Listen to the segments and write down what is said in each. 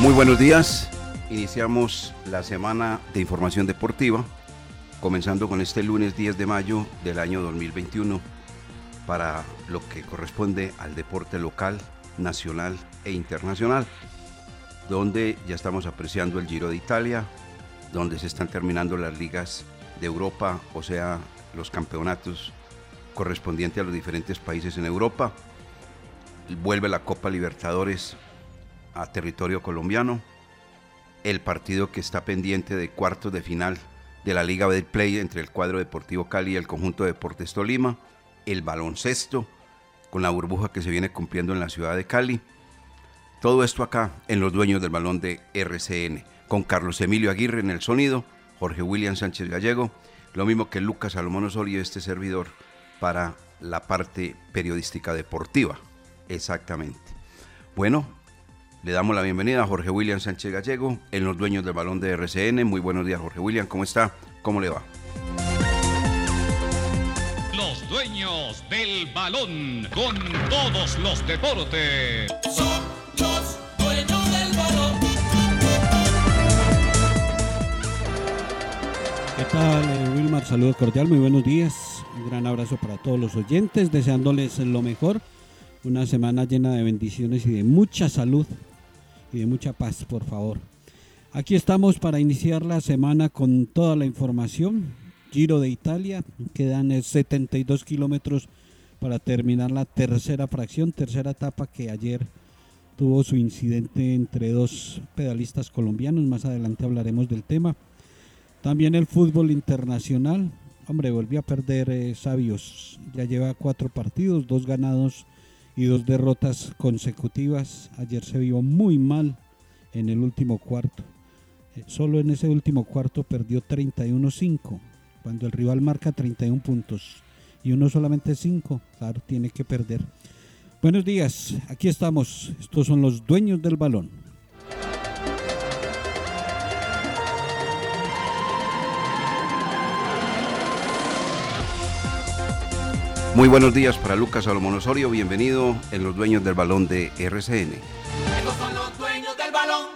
Muy buenos días. Iniciamos la semana de información deportiva, comenzando con este lunes 10 de mayo del año 2021 para lo que corresponde al deporte local, nacional e internacional, donde ya estamos apreciando el Giro de Italia, donde se están terminando las ligas de Europa, o sea, los campeonatos correspondientes a los diferentes países en Europa. Vuelve la Copa Libertadores a territorio colombiano. El partido que está pendiente de cuartos de final de la Liga Play entre el cuadro Deportivo Cali y el conjunto de Deportes Tolima. El baloncesto con la burbuja que se viene cumpliendo en la ciudad de Cali. Todo esto acá en los dueños del balón de RCN, con Carlos Emilio Aguirre en el sonido, Jorge William Sánchez Gallego, lo mismo que Lucas Salomón Osorio este servidor para la parte periodística deportiva. Exactamente. Bueno, le damos la bienvenida a Jorge William Sánchez Gallego en los dueños del balón de RCN. Muy buenos días, Jorge William. ¿Cómo está? ¿Cómo le va? Los dueños del balón con todos los deportes. Son los dueños del balón. ¿Qué tal, eh, Wilmar? Saludos cordial, muy buenos días. Un gran abrazo para todos los oyentes, deseándoles lo mejor. Una semana llena de bendiciones y de mucha salud y de mucha paz, por favor. Aquí estamos para iniciar la semana con toda la información. Giro de Italia, quedan eh, 72 kilómetros para terminar la tercera fracción, tercera etapa que ayer tuvo su incidente entre dos pedalistas colombianos. Más adelante hablaremos del tema. También el fútbol internacional. Hombre, volvió a perder eh, Sabios. Ya lleva cuatro partidos, dos ganados y dos derrotas consecutivas. Ayer se vio muy mal en el último cuarto. Eh, solo en ese último cuarto perdió 31-5. Cuando el rival marca 31 puntos y uno solamente 5, claro, tiene que perder. Buenos días, aquí estamos. Estos son los dueños del balón. Muy buenos días para Lucas Salomón Osorio. Bienvenido en los dueños del balón de RCN. Estos son los dueños del balón.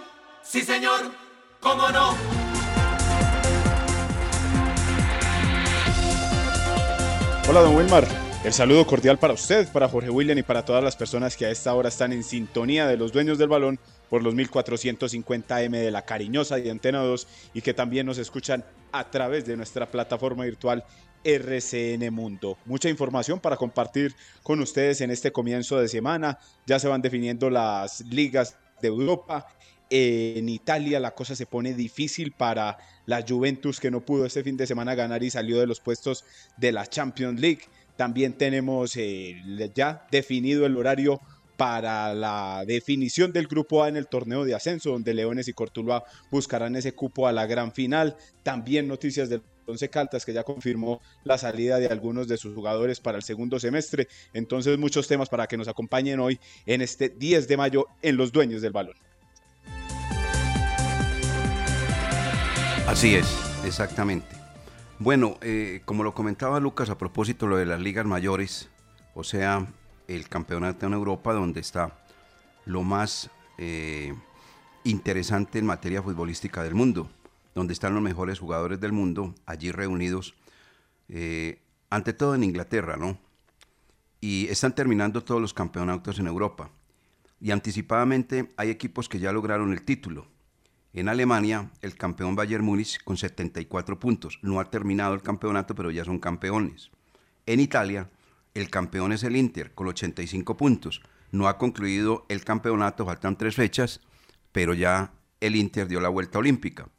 Sí, señor. ¿Cómo no? Hola, don Wilmar. El saludo cordial para usted, para Jorge William y para todas las personas que a esta hora están en sintonía de los dueños del balón por los 1450M de la Cariñosa y Antena 2 y que también nos escuchan a través de nuestra plataforma virtual RCN Mundo. Mucha información para compartir con ustedes en este comienzo de semana. Ya se van definiendo las ligas de Europa. En Italia la cosa se pone difícil para la Juventus que no pudo este fin de semana ganar y salió de los puestos de la Champions League. También tenemos eh, ya definido el horario para la definición del grupo A en el torneo de ascenso, donde Leones y Cortuluá buscarán ese cupo a la gran final. También noticias del Once Caltas que ya confirmó la salida de algunos de sus jugadores para el segundo semestre. Entonces muchos temas para que nos acompañen hoy en este 10 de mayo en los dueños del balón. Así es, exactamente. Bueno, eh, como lo comentaba Lucas a propósito lo de las ligas mayores, o sea, el campeonato en Europa donde está lo más eh, interesante en materia futbolística del mundo, donde están los mejores jugadores del mundo allí reunidos, eh, ante todo en Inglaterra, ¿no? Y están terminando todos los campeonatos en Europa. Y anticipadamente hay equipos que ya lograron el título. En Alemania, el campeón Bayern Múnich con 74 puntos. No ha terminado el campeonato, pero ya son campeones. En Italia, el campeón es el Inter con 85 puntos. No ha concluido el campeonato, faltan tres fechas, pero ya el Inter dio la vuelta olímpica.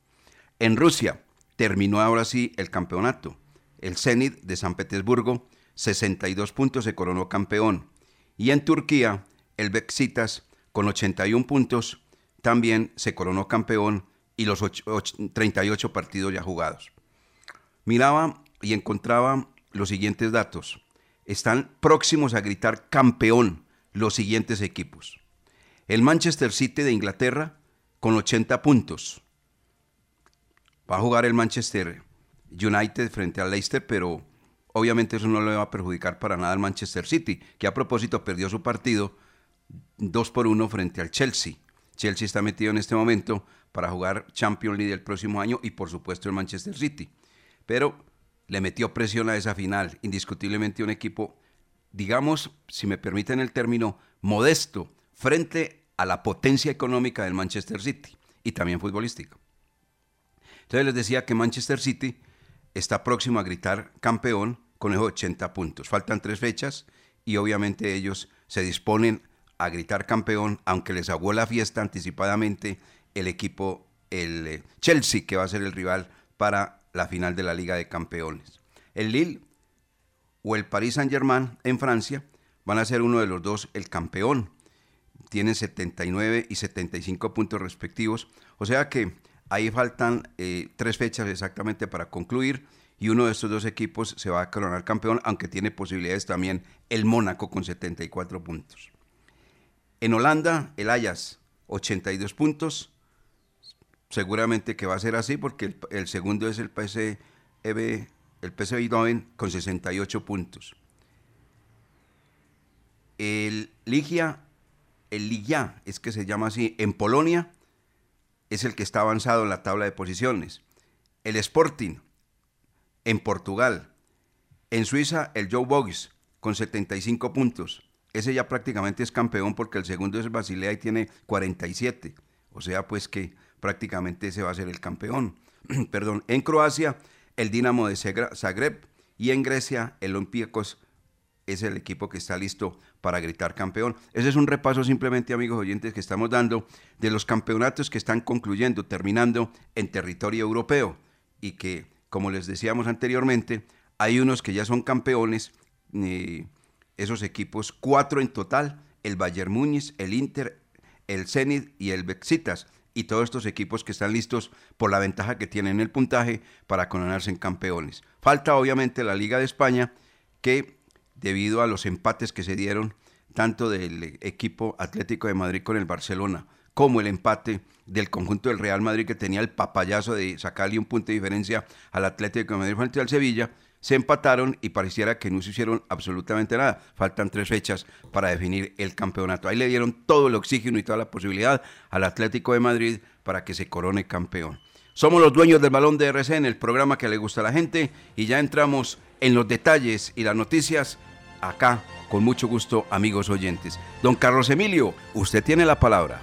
En Rusia terminó ahora sí el campeonato. El Zenit de San Petersburgo, 62 puntos, se coronó campeón. Y en Turquía, el Bexitas con 81 puntos, también se coronó campeón y los 38 partidos ya jugados. Miraba y encontraba los siguientes datos. Están próximos a gritar campeón los siguientes equipos. El Manchester City de Inglaterra con 80 puntos. Va a jugar el Manchester United frente al Leicester, pero obviamente eso no le va a perjudicar para nada al Manchester City, que a propósito perdió su partido 2 por 1 frente al Chelsea. Chelsea está metido en este momento para jugar Champions League el próximo año y por supuesto el Manchester City. Pero le metió presión a esa final, indiscutiblemente un equipo, digamos, si me permiten el término, modesto frente a la potencia económica del Manchester City y también futbolística. Entonces les decía que Manchester City está próximo a gritar campeón con esos 80 puntos. Faltan tres fechas y obviamente ellos se disponen a gritar campeón, aunque les aguó la fiesta anticipadamente el equipo, el eh, Chelsea, que va a ser el rival para la final de la Liga de Campeones. El Lille o el Paris Saint-Germain en Francia van a ser uno de los dos el campeón. Tienen 79 y 75 puntos respectivos. O sea que ahí faltan eh, tres fechas exactamente para concluir y uno de estos dos equipos se va a coronar campeón, aunque tiene posibilidades también el Mónaco con 74 puntos. En Holanda, el Ajax, 82 puntos. Seguramente que va a ser así porque el, segundo es el PSV, el PSV Eindhoven con 68 puntos. El Ligia, el Ligia, es que se llama así, en Polonia es el que está avanzado en la tabla de posiciones. El Sporting en Portugal. En Suiza, el Joe Bogues con 75 puntos ese ya prácticamente es campeón porque el segundo es Basilea y tiene 47. O sea, pues que prácticamente ese va a ser el campeón. Perdón, en Croacia el Dinamo de Zagreb y en Grecia el Olympiacos es el equipo que está listo para gritar campeón. Ese es un repaso simplemente, amigos oyentes, que estamos dando de los campeonatos que están concluyendo, terminando en territorio europeo y que, como les decíamos anteriormente, hay unos que ya son campeones eh, esos equipos, cuatro en total, el Bayern Múnich, el Inter, el Zenit y el Bexitas, y todos estos equipos que están listos por la ventaja que tienen el puntaje para coronarse en campeones. Falta obviamente la Liga de España, que debido a los empates que se dieron, tanto del equipo Atlético de Madrid con el Barcelona, como el empate del conjunto del Real Madrid que tenía el papayazo de sacarle un punto de diferencia al Atlético de Madrid frente al Sevilla, se empataron y pareciera que no se hicieron absolutamente nada. Faltan tres fechas para definir el campeonato. Ahí le dieron todo el oxígeno y toda la posibilidad al Atlético de Madrid para que se corone campeón. Somos los dueños del balón de RCN, el programa que le gusta a la gente, y ya entramos en los detalles y las noticias acá, con mucho gusto, amigos oyentes. Don Carlos Emilio, usted tiene la palabra.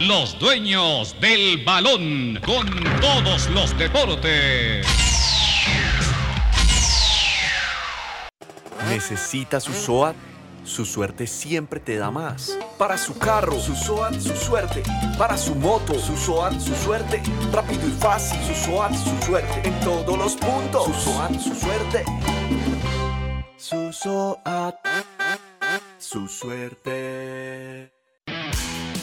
Los dueños del balón con todos los deportes. ¿Necesita su SOAT? Su suerte siempre te da más. Para su carro, su SOAT, su suerte. Para su moto, su SOAT, su suerte. Rápido y fácil, su SOAT, su suerte. En todos los puntos, su SOAT, su suerte. Su SOAT, su suerte.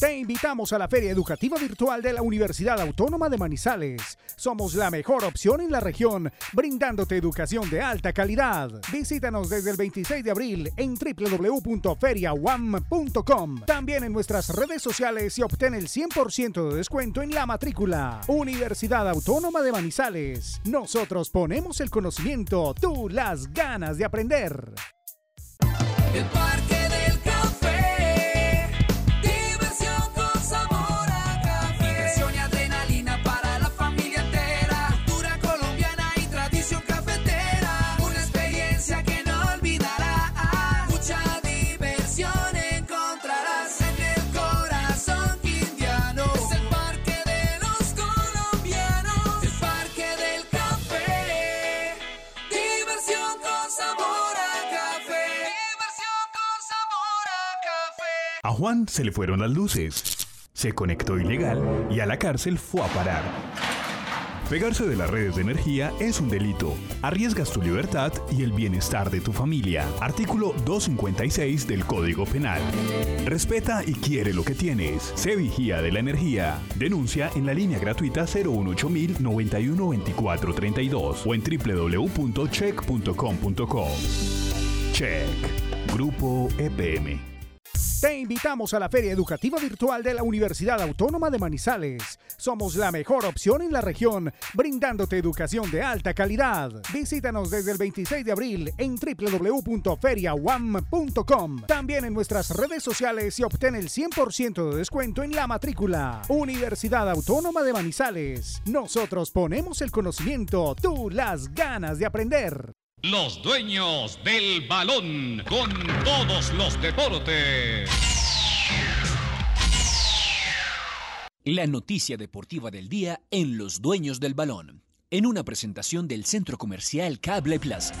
Te invitamos a la Feria Educativa Virtual de la Universidad Autónoma de Manizales. Somos la mejor opción en la región, brindándote educación de alta calidad. Visítanos desde el 26 de abril en www.feriawam.com. También en nuestras redes sociales y obtén el 100% de descuento en la matrícula. Universidad Autónoma de Manizales. Nosotros ponemos el conocimiento, tú las ganas de aprender. El Parque Juan se le fueron las luces, se conectó ilegal y a la cárcel fue a parar. Pegarse de las redes de energía es un delito. Arriesgas tu libertad y el bienestar de tu familia. Artículo 256 del Código Penal. Respeta y quiere lo que tienes. Se vigía de la energía. Denuncia en la línea gratuita 018000 91 24 32 o en www.check.com.co. Check. Grupo EPM. Te invitamos a la Feria Educativa Virtual de la Universidad Autónoma de Manizales. Somos la mejor opción en la región, brindándote educación de alta calidad. Visítanos desde el 26 de abril en www.feriawam.com. También en nuestras redes sociales y obtén el 100% de descuento en la matrícula. Universidad Autónoma de Manizales. Nosotros ponemos el conocimiento, tú las ganas de aprender. Los dueños del balón con todos los deportes. La noticia deportiva del día en Los Dueños del Balón, en una presentación del Centro Comercial Cable Plaza.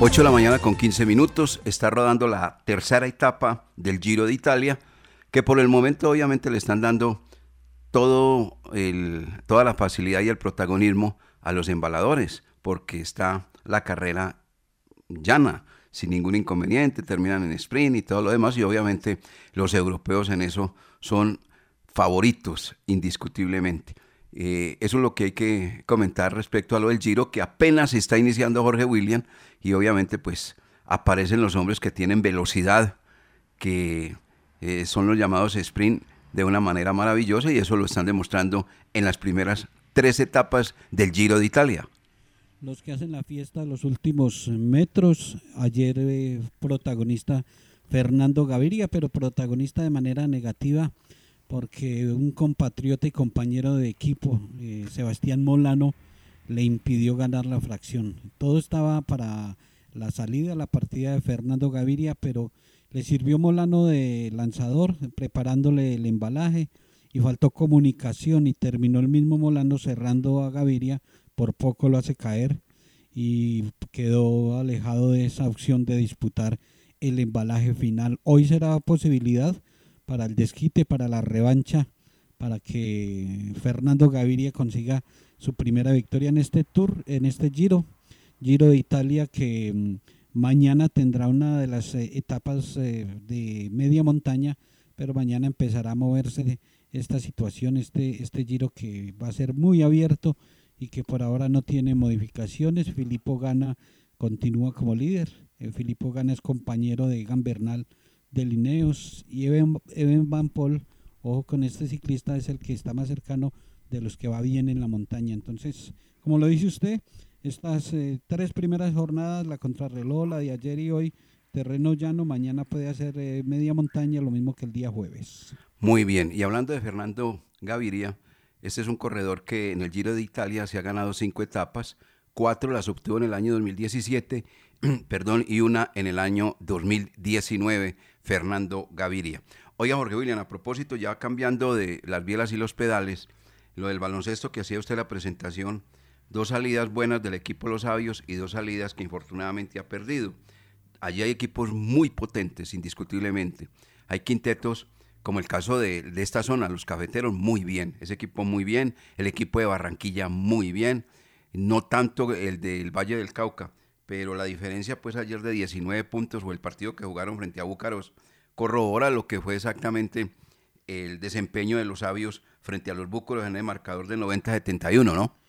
Ocho de la mañana con 15 minutos. Está rodando la tercera etapa del Giro de Italia, que por el momento obviamente le están dando todo el, toda la facilidad y el protagonismo a los embaladores, porque está la carrera llana, sin ningún inconveniente, terminan en sprint y todo lo demás, y obviamente los europeos en eso son favoritos, indiscutiblemente. Eh, eso es lo que hay que comentar respecto a lo del Giro, que apenas está iniciando Jorge William, y obviamente pues aparecen los hombres que tienen velocidad, que eh, son los llamados sprint, de una manera maravillosa y eso lo están demostrando en las primeras tres etapas del Giro de Italia. Los que hacen la fiesta los últimos metros, ayer eh, protagonista Fernando Gaviria, pero protagonista de manera negativa porque un compatriota y compañero de equipo, eh, Sebastián Molano, le impidió ganar la fracción. Todo estaba para la salida, la partida de Fernando Gaviria, pero le sirvió Molano de lanzador, preparándole el embalaje y faltó comunicación y terminó el mismo Molano cerrando a Gaviria, por poco lo hace caer y quedó alejado de esa opción de disputar el embalaje final. Hoy será posibilidad para el desquite, para la revancha, para que Fernando Gaviria consiga su primera victoria en este tour, en este Giro, Giro de Italia que mm, Mañana tendrá una de las eh, etapas eh, de media montaña, pero mañana empezará a moverse esta situación, este, este giro que va a ser muy abierto y que por ahora no tiene modificaciones. Filippo gana continúa como líder. Eh, Filippo Gana es compañero de Egan Bernal de Lineos y Evan, Evan Van Paul, ojo con este ciclista, es el que está más cercano de los que va bien en la montaña. Entonces, como lo dice usted, estas eh, tres primeras jornadas, la contrarreloj, la de ayer y hoy, terreno llano, mañana puede hacer eh, media montaña, lo mismo que el día jueves. Muy bien, y hablando de Fernando Gaviria, este es un corredor que en el Giro de Italia se ha ganado cinco etapas, cuatro las obtuvo en el año 2017, perdón, y una en el año 2019, Fernando Gaviria. Oiga, Jorge William, a propósito, ya cambiando de las bielas y los pedales, lo del baloncesto que hacía usted la presentación, dos salidas buenas del equipo Los Sabios y dos salidas que infortunadamente ha perdido. Allí hay equipos muy potentes, indiscutiblemente. Hay quintetos, como el caso de, de esta zona, los cafeteros, muy bien. Ese equipo muy bien. El equipo de Barranquilla, muy bien. No tanto el del Valle del Cauca, pero la diferencia, pues ayer de 19 puntos o el partido que jugaron frente a Búcaros, corrobora lo que fue exactamente el desempeño de los sabios frente a los Búcaros en el marcador de 90-71, ¿no?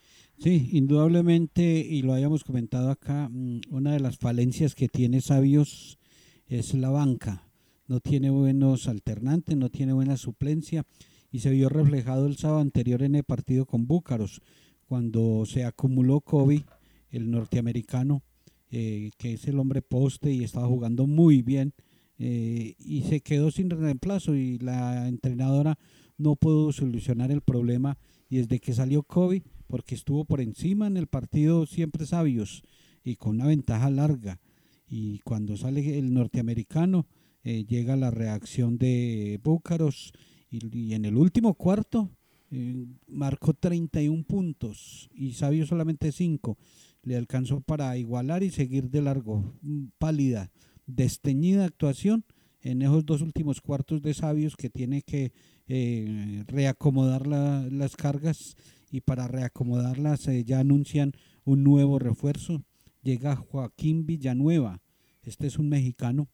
Sí, indudablemente, y lo habíamos comentado acá, mm, una de las falencias que tiene Sabios es la banca. No tiene buenos alternantes, no tiene buena suplencia, y se vio reflejado el sábado anterior en el partido con Búcaros, cuando se acumuló Kobe, el norteamericano, eh, que es el hombre poste y estaba jugando muy bien, eh, y se quedó sin reemplazo, y la entrenadora no pudo solucionar el problema, y desde que salió Kobe, porque estuvo por encima en el partido siempre sabios y con una ventaja larga. Y cuando sale el norteamericano, eh, llega la reacción de Búcaros y, en el último cuarto eh, marcó 31 puntos y Sabio solamente 5. Le alcanzó para igualar y seguir de largo. Mm, pálida, desteñida actuación en esos dos últimos cuartos de Sabios que tiene que eh, reacomodar las cargas y para reacomodarlas eh, ya anuncian un nuevo refuerzo. Llega Joaquín Villanueva, este es un mexicano,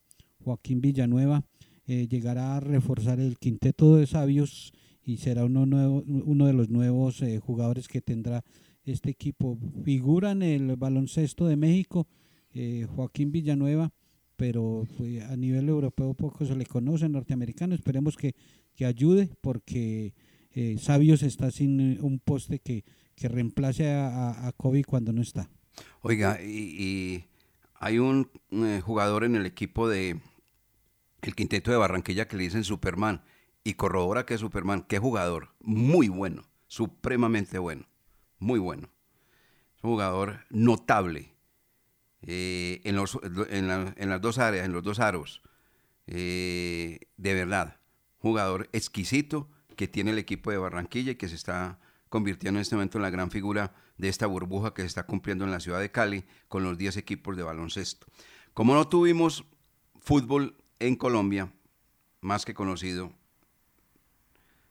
Joaquín Villanueva, eh, llegará a reforzar el quinteto de sabios y será uno, nuevo, uno de los nuevos eh, jugadores que tendrá este equipo. Figura en el baloncesto de México, Joaquín Villanueva, pero pues, a nivel europeo poco se le conoce, norteamericano, esperemos que, que ayude porque eh, Sabios está sin eh, un poste que, que reemplace a, a, Kobe cuando no está. Oiga, y, hay un, eh, jugador en el equipo de el quinteto de Barranquilla que le dicen Superman y corrobora que es Superman. Qué jugador, muy bueno, supremamente bueno, muy bueno. Es un jugador notable en, los, en, las dos áreas, en los dos aros. de verdad, jugador exquisito que tiene el equipo de Barranquilla y que se está convirtiendo en este momento en la gran figura de esta burbuja que se está cumpliendo en la ciudad de Cali con los 10 equipos de baloncesto. Como no tuvimos fútbol en Colombia, más que conocido,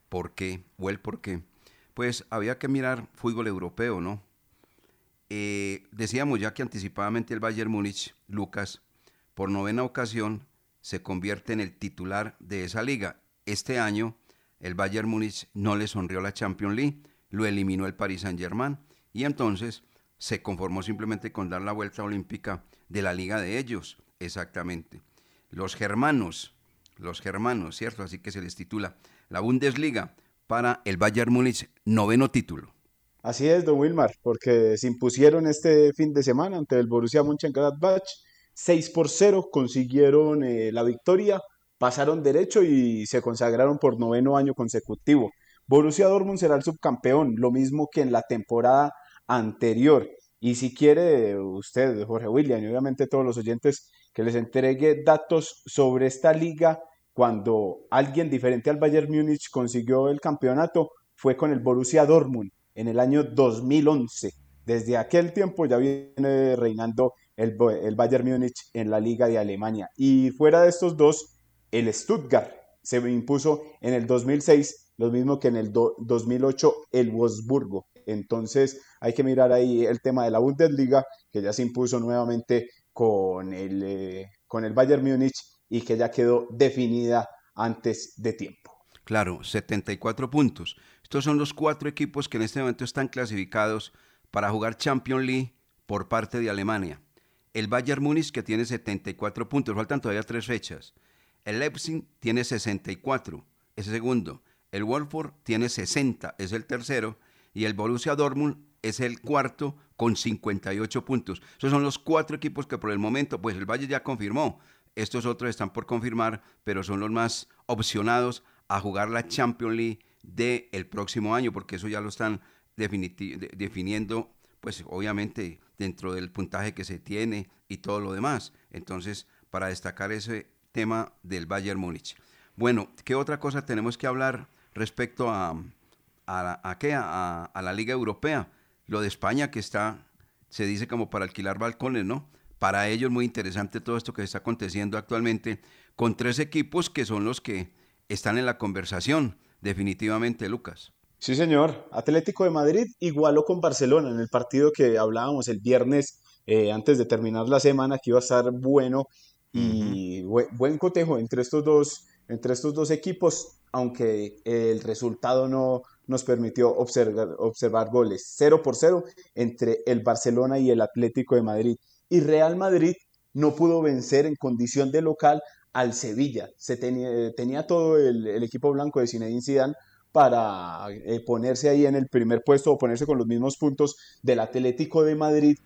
¿por qué? ¿O el por qué? Pues había que mirar fútbol europeo, ¿no? Eh, decíamos ya que anticipadamente el Bayern Múnich, Lucas, por novena ocasión, se convierte en el titular de esa liga. Este año el Bayern Múnich no le sonrió la Champions League, lo eliminó el Paris Saint-Germain y entonces se conformó simplemente con dar la vuelta olímpica de la liga de ellos, exactamente. Los germanos, los germanos, ¿cierto? Así que se les titula la Bundesliga para el Bayern Múnich, noveno título. Así es, don Wilmar, porque se impusieron este fin de semana ante el Borussia Mönchengladbach, 6 por 0, consiguieron eh, la victoria pasaron derecho y se consagraron por noveno año consecutivo. Borussia Dortmund será el subcampeón, lo mismo que en la temporada anterior. Y si quiere usted, Jorge William, y obviamente todos los oyentes, que les entregue datos sobre esta liga, cuando alguien diferente al Bayern Múnich consiguió el campeonato, fue con el Borussia Dortmund en el año 2011. Desde aquel tiempo ya viene reinando el, el Bayern Múnich en la liga de Alemania. Y fuera de estos dos, el Stuttgart se impuso en el 2006, lo mismo que en el 2008 el Wolfsburgo. Entonces hay que mirar ahí el tema de la Bundesliga, que ya se impuso nuevamente con el, eh, con el Bayern Múnich y que ya quedó definida antes de tiempo. Claro, 74 puntos. Estos son los cuatro equipos que en este momento están clasificados para jugar Champions League por parte de Alemania. el Bayern Múnich que tiene 74 puntos, faltan todavía tres fechas. El Leipzig tiene 64, es el segundo. El Wolfsburg tiene 60, es el tercero. Y el Borussia Dortmund es el cuarto con 58 puntos. Esos son los cuatro equipos que por el momento, pues el Valle ya confirmó. Estos otros están por confirmar, pero son los más opcionados a jugar la Champions League del próximo año, porque eso ya lo están definiendo, pues obviamente dentro del puntaje que se tiene y todo lo demás. Entonces, para destacar ese tema del Bayern Múnich. Bueno, ¿qué otra cosa tenemos que hablar respecto a, a, qué? a, la Liga Europea? Lo de España que está, se dice como para alquilar balcones, ¿no? Para ellos muy interesante todo esto que está aconteciendo actualmente con tres equipos que son los que están en la conversación, definitivamente, Lucas. Sí, señor. Atlético de Madrid igualó con Barcelona en el partido que hablábamos el viernes eh, antes de terminar la semana, que iba a estar bueno y buen, cotejo entre estos, dos, entre estos dos equipos, aunque el resultado no nos permitió observar, observar goles 0 por 0 entre el Barcelona y el Atlético de Madrid. Y Real Madrid no pudo vencer en condición de local al Sevilla. Se tenía, tenía todo el, el, equipo blanco de Zinedine Zidane para eh, ponerse ahí en el primer puesto o ponerse con los mismos puntos del Atlético de Madrid,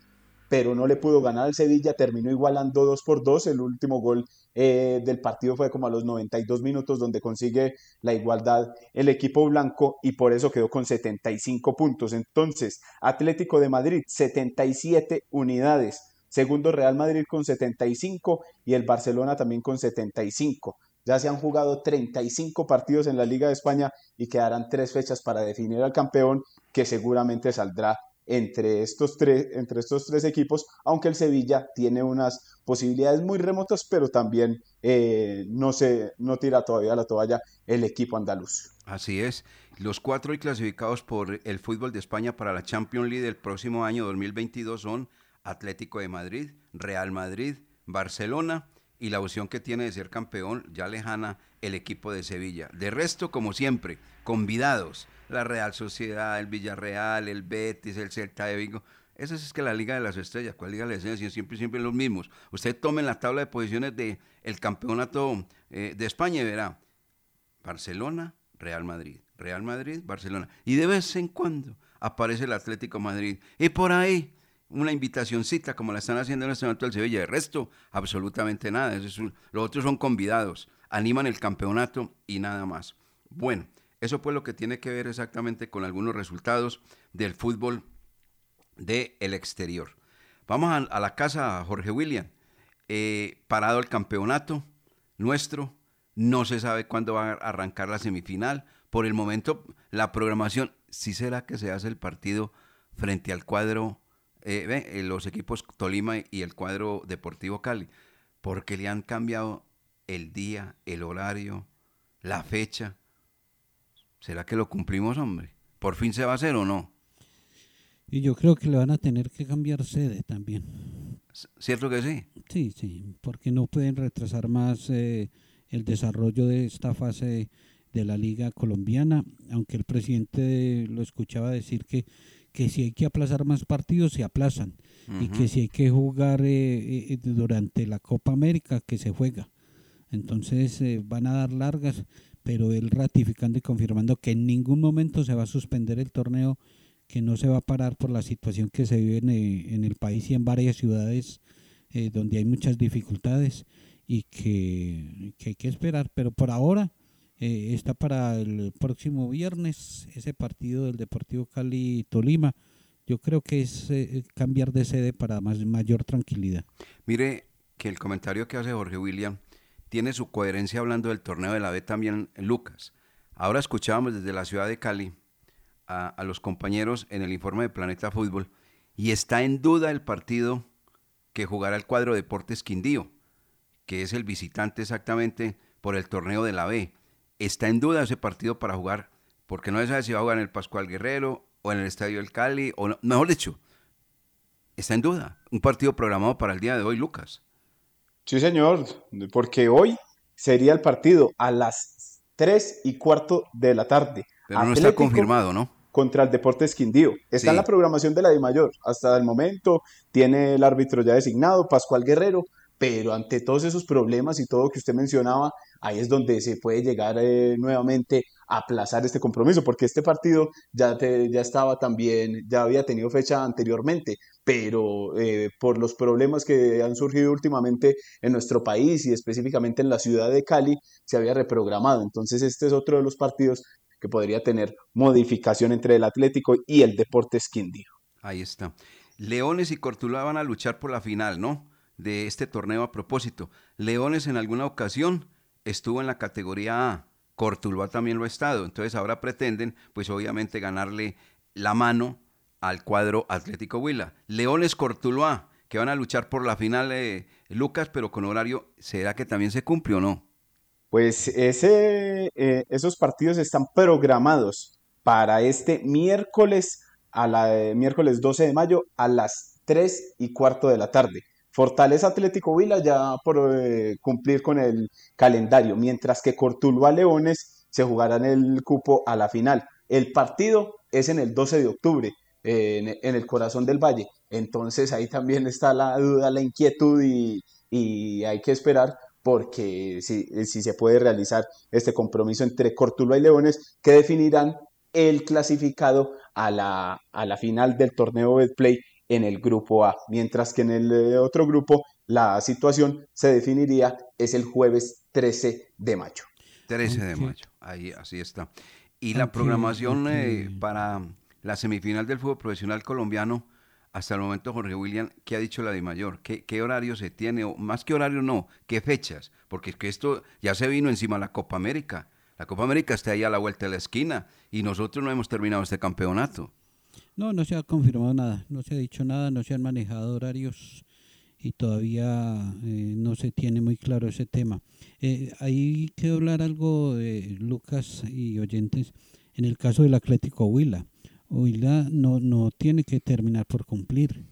pero no le pudo ganar al Sevilla, terminó igualando 2 por 2, el último gol eh, del partido fue como a los 92 minutos donde consigue la igualdad el equipo blanco y por eso quedó con 75 puntos. Entonces, Atlético de Madrid, 77 unidades. Segundo Real Madrid con 75 y el Barcelona también con 75. Ya se han jugado 35 partidos en la Liga de España y quedarán tres fechas para definir al campeón que seguramente saldrá entre estos tres, entre estos tres equipos, aunque el Sevilla tiene unas posibilidades muy remotas, pero también eh, no, se, no tira todavía la toalla el equipo andaluz. Así es. Los cuatro clasificados por el fútbol de España para la Champions League del próximo año 2022 son Atlético de Madrid, Real Madrid, Barcelona y la opción que tiene de ser campeón ya lejana el equipo de Sevilla. De resto, como siempre, convidados, la Real Sociedad, el Villarreal, el Betis, el Celta de Vigo. Esa es que la Liga de las Estrellas, ¿cuál Liga de las Estrellas? Siempre, siempre los mismos. Usted tome la tabla de posiciones del el campeonato eh, de España y verá Barcelona, Real Madrid, Real Madrid, Barcelona. Y de vez en cuando aparece el Atlético Madrid. Y por ahí una invitacióncita como la están haciendo en este momento del Sevilla. De resto, absolutamente nada. los otros son convidados, animan el campeonato y nada más. Bueno, eso pues lo que tiene que ver exactamente con algunos resultados del fútbol del el exterior. Vamos a, la casa, Jorge William. Eh, parado el campeonato nuestro, no se sabe cuándo va a arrancar la semifinal. Por el momento, la programación, sí será que se hace el partido frente al cuadro eh, eh, los equipos Tolima y el cuadro Deportivo Cali, porque le han cambiado el día, el horario, la fecha. ¿Será que lo cumplimos, hombre? ¿Por fin se va a hacer o no? Y yo creo que le van a tener que cambiar sede también. ¿Cierto que sí? Sí, sí, porque no pueden retrasar más eh, el desarrollo de esta fase de la Liga Colombiana, aunque el presidente lo escuchaba decir que que si hay que aplazar más partidos, se aplazan. Y que si hay que jugar eh, eh, durante la Copa América, que se juega. Entonces eh, van a dar largas, pero él ratificando y confirmando que en ningún momento se va a suspender el torneo, que no se va a parar por la situación que se vive en, el país y en varias ciudades donde hay muchas dificultades y que, hay que esperar. Pero por ahora eh, está para el próximo viernes ese partido del Deportivo Cali Tolima. Yo creo que es eh, cambiar de sede para más, mayor tranquilidad. Mire que el comentario que hace Jorge William tiene su coherencia hablando del torneo de la B también Lucas. Ahora escuchábamos desde la ciudad de Cali a, los compañeros en el informe de Planeta Fútbol y está en duda el partido que jugará el cuadro Deportes Quindío, que es el visitante exactamente por el torneo de la B está en duda ese partido para jugar, porque no se sabe si va a jugar en el Pascual Guerrero o en el Estadio del Cali, o no, mejor dicho, está en duda. Un partido programado para el día de hoy, Lucas. Sí, señor, porque hoy sería el partido a las 3 y cuarto de la tarde. Pero no está confirmado, ¿no? contra el Deportes Quindío. Está en la programación de la DIMAYOR. Hasta el momento tiene el árbitro ya designado, Pascual Guerrero, pero ante todos esos problemas y todo que usted mencionaba, ahí es donde se puede llegar eh, nuevamente aplazar este compromiso, porque este partido ya, te- ya estaba también, ya había tenido fecha anteriormente, pero eh, por los problemas que han surgido últimamente en nuestro país y específicamente en la ciudad de Cali, se había reprogramado. Entonces este es otro de los partidos que podría tener modificación entre el Atlético y el Deportes Quindío. Ahí está. Leones y Cortuluá van a luchar por la final, ¿no? De este torneo a propósito. Leones en alguna ocasión estuvo en la categoría A. Cortuluá también lo ha estado. Entonces ahora pretenden, pues obviamente, ganarle la mano al cuadro Atlético Huila. Leones Cortuluá, que van a luchar por la final, eh, Lucas, pero con horario, ¿será que también se cumple o no? Pues ese, eh, esos partidos están programados para este miércoles, a la, eh, miércoles 12 de mayo a las 3 y cuarto de la tarde. Fortaleza Atlético Huila ya por eh, cumplir con el calendario, mientras que Cortuluá Leones se jugarán el cupo a la final. El partido es en el 12 de octubre, en, el corazón del Valle. Entonces ahí también está la duda, la inquietud y, hay que esperar porque si, si se puede realizar este compromiso entre Cortuluá y Leones que definirán el clasificado a la, a la final del torneo Betplay en el grupo A, mientras que en el eh, otro grupo la situación se definiría es el jueves 13 de mayo. 13 de mayo, ahí así está. Y la programación eh, para la semifinal del fútbol profesional colombiano, hasta el momento, Jorge William, ¿qué ha dicho la DIMAYOR? ¿Qué, qué horario se tiene? O más que horario, no, ¿qué fechas? Porque es que esto ya se vino encima de la Copa América. La Copa América está ahí a la vuelta de la esquina y nosotros no hemos terminado este campeonato. No, no se ha confirmado nada, no se ha dicho nada, no se han manejado horarios y todavía eh, no se tiene muy claro ese tema. Eh, hay que hablar algo de Lucas y oyentes en el caso del Atlético Huila. Huila no, no tiene que terminar por cumplir,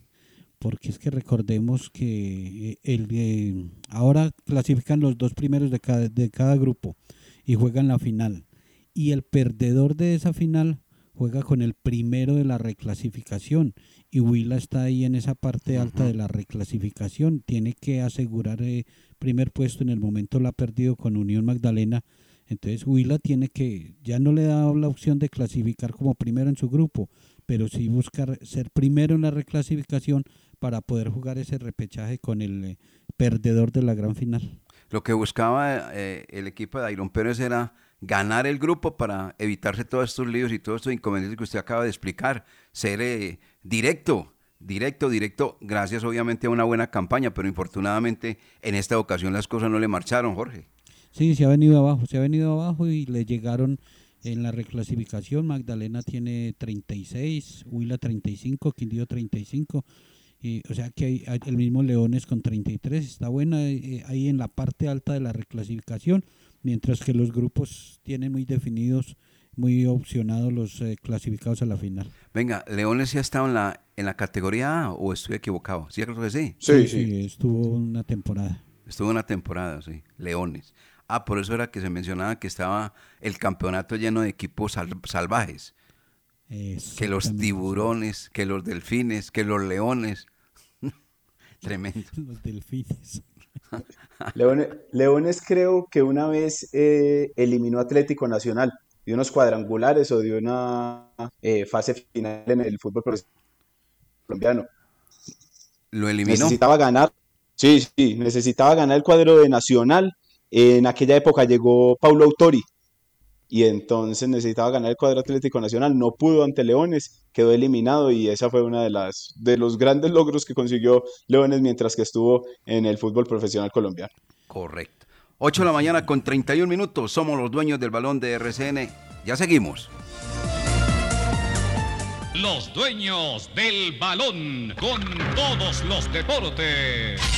porque es que recordemos que eh, el, ahora clasifican los dos primeros de cada, de cada grupo y juegan la final. Y el perdedor de esa final juega con el primero de la reclasificación y Huila está ahí en esa parte alta de la reclasificación. Tiene que asegurar eh, primer puesto en el momento lo ha perdido con Unión Magdalena. Entonces Huila tiene que, ya no le da la opción de clasificar como primero en su grupo, pero sí buscar ser primero en la reclasificación para poder jugar ese repechaje con el eh, perdedor de la gran final. Lo que buscaba eh, el equipo de Iron Pérez era ganar el grupo para evitarse todos estos líos y todos estos inconvenientes que usted acaba de explicar. Ser eh, directo, directo, directo, gracias obviamente a una buena campaña, pero infortunadamente en esta ocasión las cosas no le marcharon, Jorge. Sí, se ha venido abajo, se ha venido abajo y le llegaron en la reclasificación. Magdalena tiene 36, Huila 35, Quindío 35. Y, o sea que hay, el mismo Leones con 33, está buena eh, ahí en la parte alta de la reclasificación, mientras que los grupos tienen muy definidos, muy opcionados los eh, clasificados a la final. Venga, ¿Leones ya estaba en la, en la categoría A o estoy equivocado? Sí, creo que sí. estuvo una temporada. Estuvo una temporada, sí. Leones. Ah, por eso era que se mencionaba que estaba el campeonato lleno de equipos sal- salvajes. Que los tiburones, que los delfines, que los leones. Tremendo. Los delfines. Leones, Leones creo que una vez eh, eliminó Atlético Nacional de unos cuadrangulares o de una eh, fase final en el fútbol colombiano. Lo eliminó. Necesitaba ganar, sí, sí, necesitaba ganar el cuadro de Nacional. En aquella época llegó Paulo Autori y entonces necesitaba ganar el cuadro Atlético Nacional. No pudo ante Leones, quedó eliminado y esa fue una de las de los grandes logros que consiguió Leones mientras que estuvo en el fútbol profesional colombiano. Correcto. 8 de la mañana con 31 minutos. Somos los dueños del balón de RCN. Ya seguimos. Los dueños del balón con todos los deportes.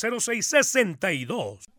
0662.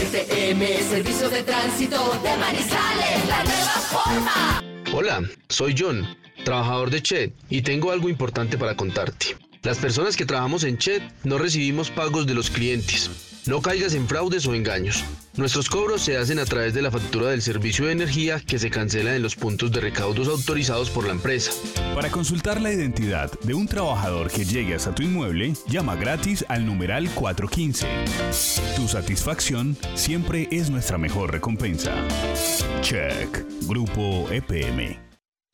STM, Servicio de Tránsito de Manizales, la nueva forma. Hola, soy John, trabajador de Chet, y tengo algo importante para contarte. Las personas que trabajamos en Chet no recibimos pagos de los clientes. No caigas en fraudes o engaños. Nuestros cobros se hacen a través de la factura del servicio de energía que se cancela en los puntos de recaudos autorizados por la empresa. Para consultar la identidad de un trabajador que llegue hasta tu inmueble, llama gratis al numeral 415. Tu satisfacción siempre es nuestra mejor recompensa. Check. Grupo EPM.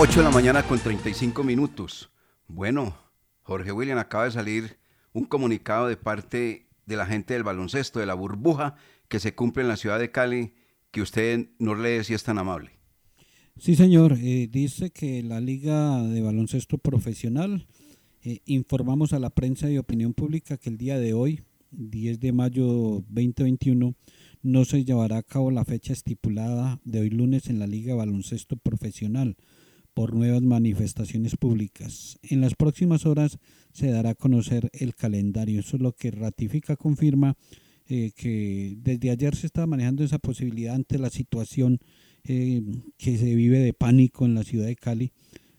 8 de la mañana con 35 minutos. Bueno, Jorge William acaba de salir un comunicado de parte de la gente del baloncesto, de la burbuja que se cumple en la ciudad de Cali, que usted no lee si es tan amable. Sí, señor. Eh, dice que la Liga de Baloncesto Profesional eh, informamos a la prensa y opinión pública que el día de hoy, 10 de mayo 2021, no se llevará a cabo la fecha estipulada de hoy lunes en la Liga de Baloncesto Profesional por nuevas manifestaciones públicas. En las próximas horas se dará a conocer el calendario. Eso es lo que ratifica, confirma eh, que desde ayer se estaba manejando esa posibilidad ante la situación eh, que se vive de pánico en la ciudad de Cali,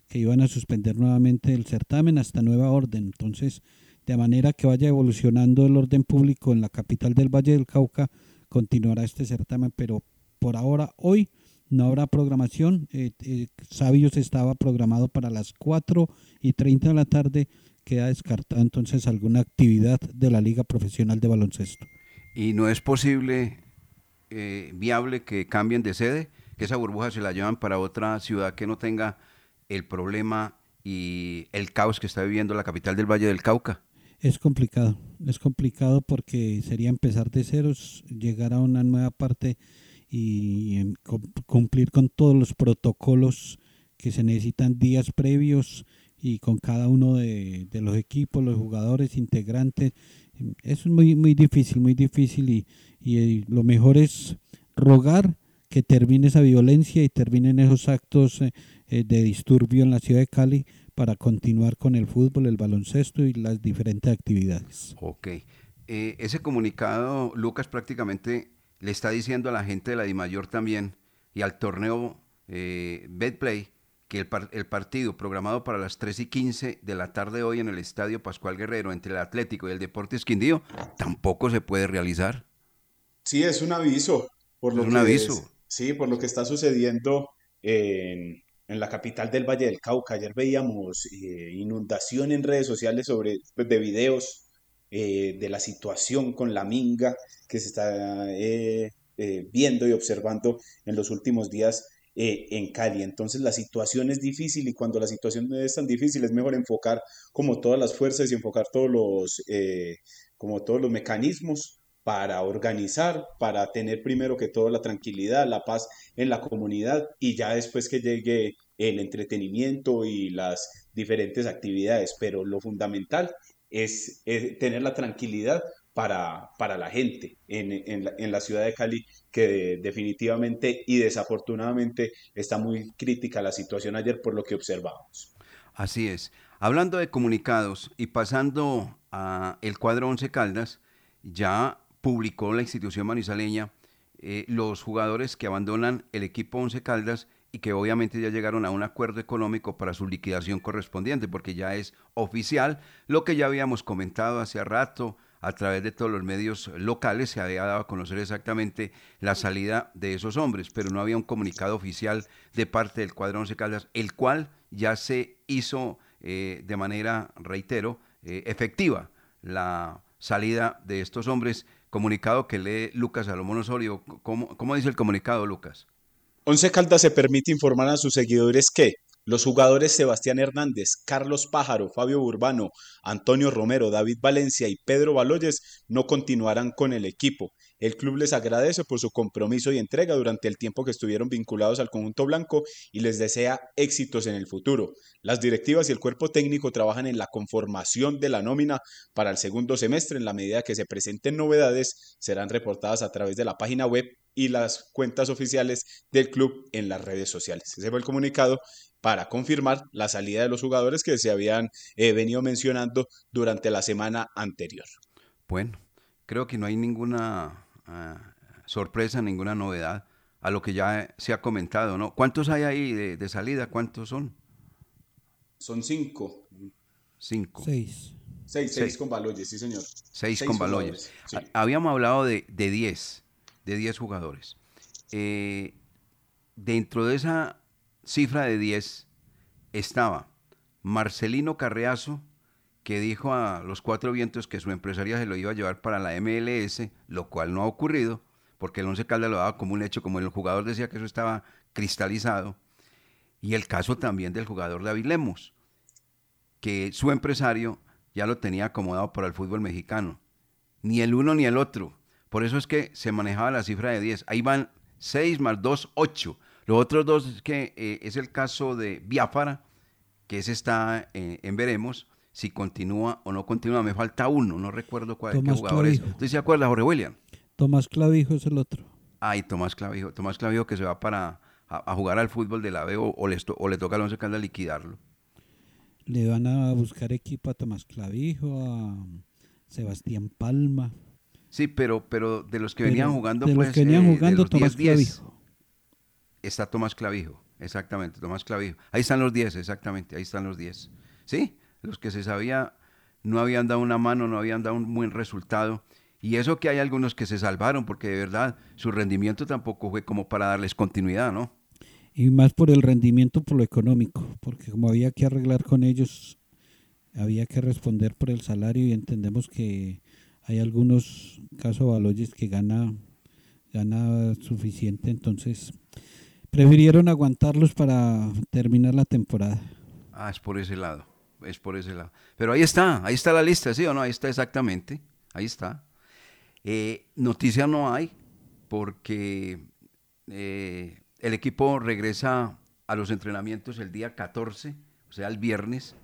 que iban a suspender nuevamente el certamen hasta nueva orden. Entonces, de manera que vaya evolucionando el orden público en la capital del Valle del Cauca, continuará este certamen, pero por ahora, hoy, no habrá programación. Eh, eh, Sabios estaba programado para las 4 y 30 de la tarde. Queda descartada entonces alguna actividad de la Liga Profesional de Baloncesto. Y no es posible, eh, viable que cambien de sede, que esa burbuja se la llevan para otra ciudad que no tenga el problema y el caos que está viviendo la capital del Valle del Cauca. Es complicado, es complicado porque sería empezar de ceros, llegar a una nueva parte y cum- cumplir con todos los protocolos que se necesitan días previos y con cada uno de, de los equipos, los jugadores, integrantes. Em, Eso es muy, muy difícil, muy difícil y, y, eh, lo mejor es rogar que termine esa violencia y terminen esos actos eh, eh, de disturbio en la ciudad de Cali para continuar con el fútbol, el baloncesto y las diferentes actividades. Ok. Ese comunicado, Lucas, prácticamente le está diciendo a la gente de la DIMAYOR también y al torneo eh, Betplay que el, par- el partido programado para las 3 y 15 de la tarde hoy en el Estadio Pascual Guerrero entre el Atlético y el Deportes Quindío tampoco se puede realizar. Sí, es un aviso. Por lo Es un que aviso. sí, por lo que está sucediendo en, en la capital del Valle del Cauca. Ayer veíamos eh, inundación en redes sociales sobre, pues, de videos eh, de la situación con la minga que se está eh, eh, viendo y observando en los últimos días en Cali. Entonces la situación es difícil y cuando la situación es tan difícil es mejor enfocar como todas las fuerzas y enfocar todos los, como todos los mecanismos para organizar, para tener primero que todo la tranquilidad, la paz en la comunidad y ya después que llegue el entretenimiento y las diferentes actividades. Pero lo fundamental es, tener la tranquilidad para, para la gente en, en la, ciudad de Cali, que definitivamente y desafortunadamente está muy crítica la situación ayer por lo que observamos. Así es. Hablando de comunicados y pasando a el cuadro Once Caldas, ya publicó la institución manizaleña eh, los jugadores que abandonan el equipo Once Caldas y que obviamente ya llegaron a un acuerdo económico para su liquidación correspondiente, porque ya es oficial lo que ya habíamos comentado hace rato a través de todos los medios locales, se había dado a conocer exactamente la salida de esos hombres, pero no había un comunicado oficial de parte del cuadro Once Caldas, el cual ya se hizo eh, de manera, reitero, eh, efectiva la salida de estos hombres. Comunicado que lee Lucas Salomón Osorio. ¿Cómo, cómo dice el comunicado, Lucas? Once Caldas se permite informar a sus seguidores que los jugadores Sebastián Hernández, Carlos Pájaro, Fabio Urbano, Antonio Romero, David Valencia y Pedro Baloyes no continuarán con el equipo. El club les agradece por su compromiso y entrega durante el tiempo que estuvieron vinculados al conjunto blanco y les desea éxitos en el futuro. Las directivas y el cuerpo técnico trabajan en la conformación de la nómina para el segundo semestre. En la medida que se presenten novedades, serán reportadas a través de la página web y las cuentas oficiales del club en las redes sociales. Ese fue el comunicado para confirmar la salida de los jugadores que se habían eh, venido mencionando durante la semana anterior. Bueno, creo que no hay ninguna uh, sorpresa, ninguna novedad a lo que ya se ha comentado, ¿no? ¿Cuántos hay ahí de, de salida? ¿Cuántos son? Son cinco. Cinco. Seis. Seis, seis, con Baloyes, sí señor. Seis, Seis con Baloyes. sí. Habíamos hablado de, de 10, de 10 jugadores. Eh, dentro de esa cifra de 10 estaba Marcelino Carreazo, que dijo a los cuatro vientos que su empresaria se lo iba a llevar para la MLS, lo cual no ha ocurrido, porque el Once Caldas lo daba como un hecho, como el jugador decía que eso estaba cristalizado. Y el caso también del jugador David Lemos, que su empresario ya lo tenía acomodado para el fútbol mexicano. Ni el uno ni el otro. Por eso es que se manejaba la cifra de 10. Ahí van 6 más 2, 8. Los otros dos es que eh, es el caso de Biafara, que ese está eh, en veremos si continúa o no continúa. Me falta uno, no recuerdo cuál qué Tomás jugador es. Clavijo. ¿Usted se acuerda, Jorge William? Tomás Clavijo es el otro. Ay, Tomás Clavijo. Tomás Clavijo que se va para a, a jugar al fútbol de la B o, o, les to- o le toca al Once Caldas liquidarlo. Le van a buscar equipo a Tomás Clavijo, a Sebastián Palma. Sí, pero, pero de los que Pero venían jugando, de los pues. que venían eh, jugando, los Tomás 10-10, Clavijo. Está Tomás Clavijo, exactamente, Tomás Clavijo. Ahí están los 10, exactamente, ahí están los 10. ¿Sí? Los que se sabía no habían dado una mano, no habían dado un buen resultado. Y eso que hay algunos que se salvaron, porque de verdad su rendimiento tampoco fue como para darles continuidad, ¿no? Y más por el rendimiento, por lo económico, porque como había que arreglar con ellos, había que responder por el salario y entendemos que hay algunos casos Baloyes que gana, gana suficiente, entonces prefirieron aguantarlos para terminar la temporada. Ah, es por ese lado, es por ese lado. Pero ahí está, ahí está la lista, ¿sí o no? Ahí está exactamente, ahí está. Eh, noticia no hay, porque eh, el equipo regresa a los entrenamientos el día 14, o sea, el viernes,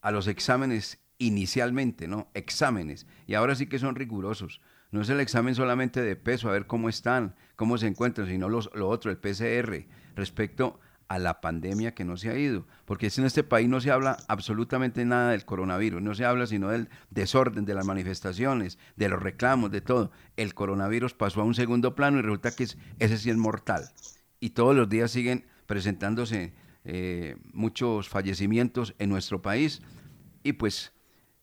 a los exámenes inicialmente, ¿no? Exámenes. Y ahora sí que son rigurosos. No es el examen solamente de peso, a ver cómo están, cómo se encuentran, sino los, lo otro, el PCR, respecto a la pandemia que no se ha ido. Porque en este país no se habla absolutamente nada del coronavirus, no se habla sino del desorden, de las manifestaciones, de los reclamos, de todo. El coronavirus pasó a un segundo plano y resulta que ese sí es mortal. Y todos los días siguen presentándose eh, muchos fallecimientos en nuestro país. Y pues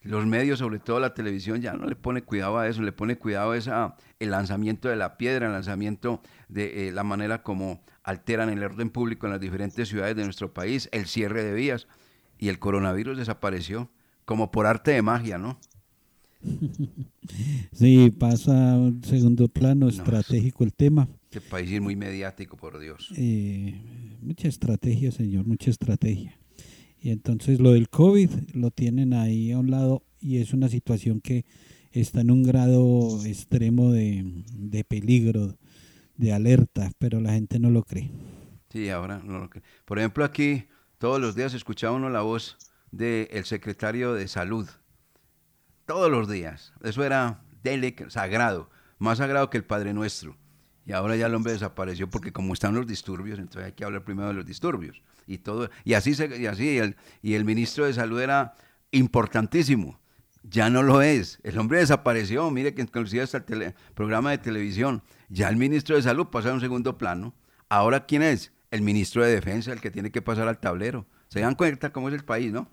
los medios, sobre todo la televisión, ya no le pone cuidado a eso, le pone cuidado a esa, el lanzamiento de la piedra, el lanzamiento de eh, la manera como alteran el orden público en las diferentes ciudades de nuestro país, el cierre de vías y el coronavirus desapareció como por arte de magia, ¿no? Sí, pasa a un segundo plano estratégico el tema. Este país es muy mediático, por Dios. Eh, mucha estrategia, señor, mucha estrategia. Y entonces lo del COVID lo tienen ahí a un lado y es una situación que está en un grado extremo de, de peligro, de alerta, pero la gente no lo cree. Sí, ahora no lo cree. Por ejemplo, aquí todos los días escuchaba uno la voz del secretario de salud. Todos los días. Eso era dele, sagrado, más sagrado que el Padre Nuestro. Y ahora ya el hombre desapareció porque como están los disturbios, entonces hay que hablar primero de los disturbios y todo. Y así, se, y así el, y el ministro de Salud era importantísimo. Ya no lo es. El hombre desapareció. Mire que inclusive hasta el programa de televisión. Ya el ministro de Salud pasa a un segundo plano. Ahora, ¿quién es? El ministro de Defensa, el que tiene que pasar al tablero. Se dan cuenta cómo es el país, ¿no?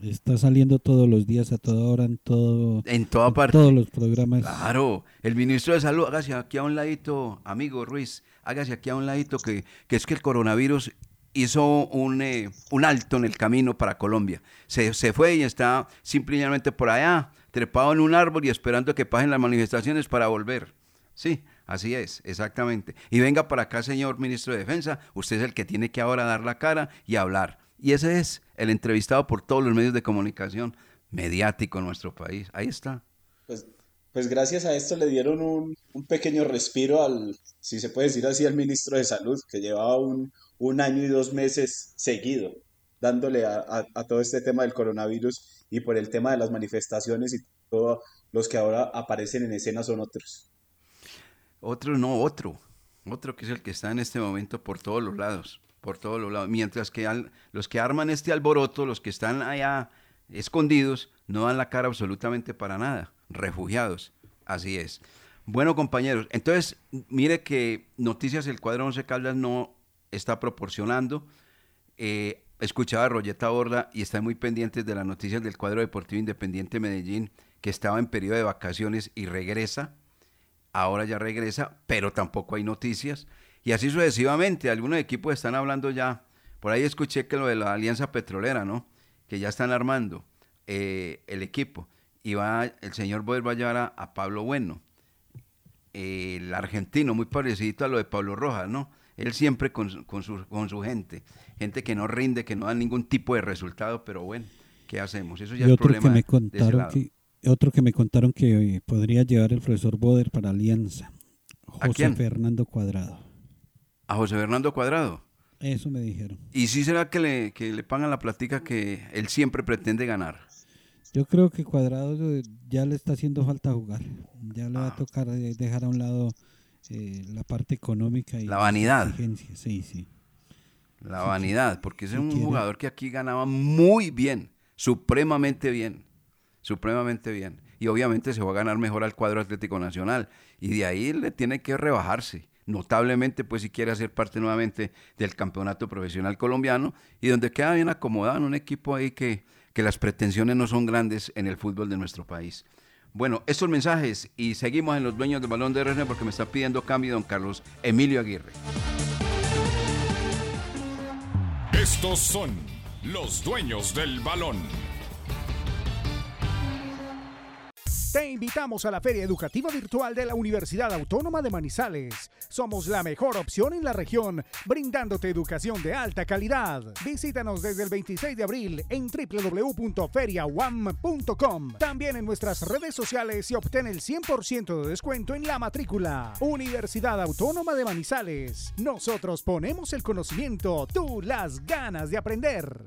Está saliendo todos los días, a toda hora, en todo. En toda parte. Todos los programas. Claro. El ministro de Salud, hágase aquí a un ladito, amigo Ruiz, hágase aquí a un ladito, que, que es que el coronavirus hizo un, eh, un, alto en el camino para Colombia. Se, se, fue y está simplemente por allá, trepado en un árbol y esperando que pasen las manifestaciones para volver. Sí, así es, exactamente. Y venga para acá, señor ministro de Defensa, usted es el que tiene que ahora dar la cara y hablar. Y ese es el entrevistado por todos los medios de comunicación mediático en nuestro país. Ahí está. Pues, pues gracias a esto le dieron un, un pequeño respiro al, si se puede decir así, al ministro de Salud, que llevaba un, un año y dos meses seguido dándole a, a, todo este tema del coronavirus y por el tema de las manifestaciones y todos los que ahora aparecen en escena son otros. Otro no, otro. Otro que es el que está en este momento por todos los lados, por todos los lados. Mientras que al, los que arman este alboroto, los que están allá escondidos, no dan la cara absolutamente para nada. Refugiados. Así es. Bueno, compañeros, entonces, mire que Noticias El Cuadro 11 Caldas no está proporcionando. Eh, escuchaba a Borda y está muy pendientes de las noticias del cuadro deportivo Independiente Medellín, que estaba en periodo de vacaciones y regresa. Ahora ya regresa, pero tampoco hay noticias. Y así sucesivamente, algunos equipos están hablando ya. Por ahí escuché que lo de la Alianza Petrolera, ¿no? Que ya están armando eh, el equipo. Y va, el señor Boer va a llevar a, a Pablo Bueno, eh, el argentino, muy parecido a lo de Pablo Rojas, ¿no? él siempre con, con, su, con su gente, gente que no rinde, que no da ningún tipo de resultado, pero bueno, ¿qué hacemos? Eso ya y es otro problema que me contaron que otro que me contaron que podría llevar el profesor Boder para Alianza, José quién? Fernando Cuadrado. ¿A José Fernando Cuadrado? Eso me dijeron. ¿Y sí será que le, que le pagan la platica que él siempre pretende ganar? Yo creo que Cuadrado ya le está haciendo falta jugar. Ya le va a tocar eh, dejar a un lado eh, la parte económica y la vanidad. Sí, sí. La sí, vanidad, porque es un quiere. jugador que aquí ganaba muy bien, supremamente bien, supremamente bien. Y obviamente se va a ganar mejor al cuadro Atlético Nacional. Y de ahí le tiene que rebajarse notablemente, pues si quiere hacer parte nuevamente del campeonato profesional colombiano y donde queda bien acomodado en un equipo ahí que, que las pretensiones no son grandes en el fútbol de nuestro país. Bueno, estos mensajes y seguimos en los dueños del balón de RN porque me está pidiendo cambio don Carlos Emilio Aguirre. Estos son los dueños del balón. Te invitamos a la Feria Educativa Virtual de la Universidad Autónoma de Manizales. Somos la mejor opción en la región, brindándote educación de alta calidad. Visítanos desde el 26 de abril en www.feriawam.com. También en nuestras redes sociales y obtén el 100% de descuento en la matrícula. Universidad Autónoma de Manizales. Nosotros ponemos el conocimiento, tú las ganas de aprender.